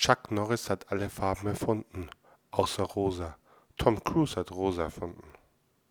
Chuck Norris hat alle Farben erfunden, außer rosa. Tom Cruise hat rosa erfunden.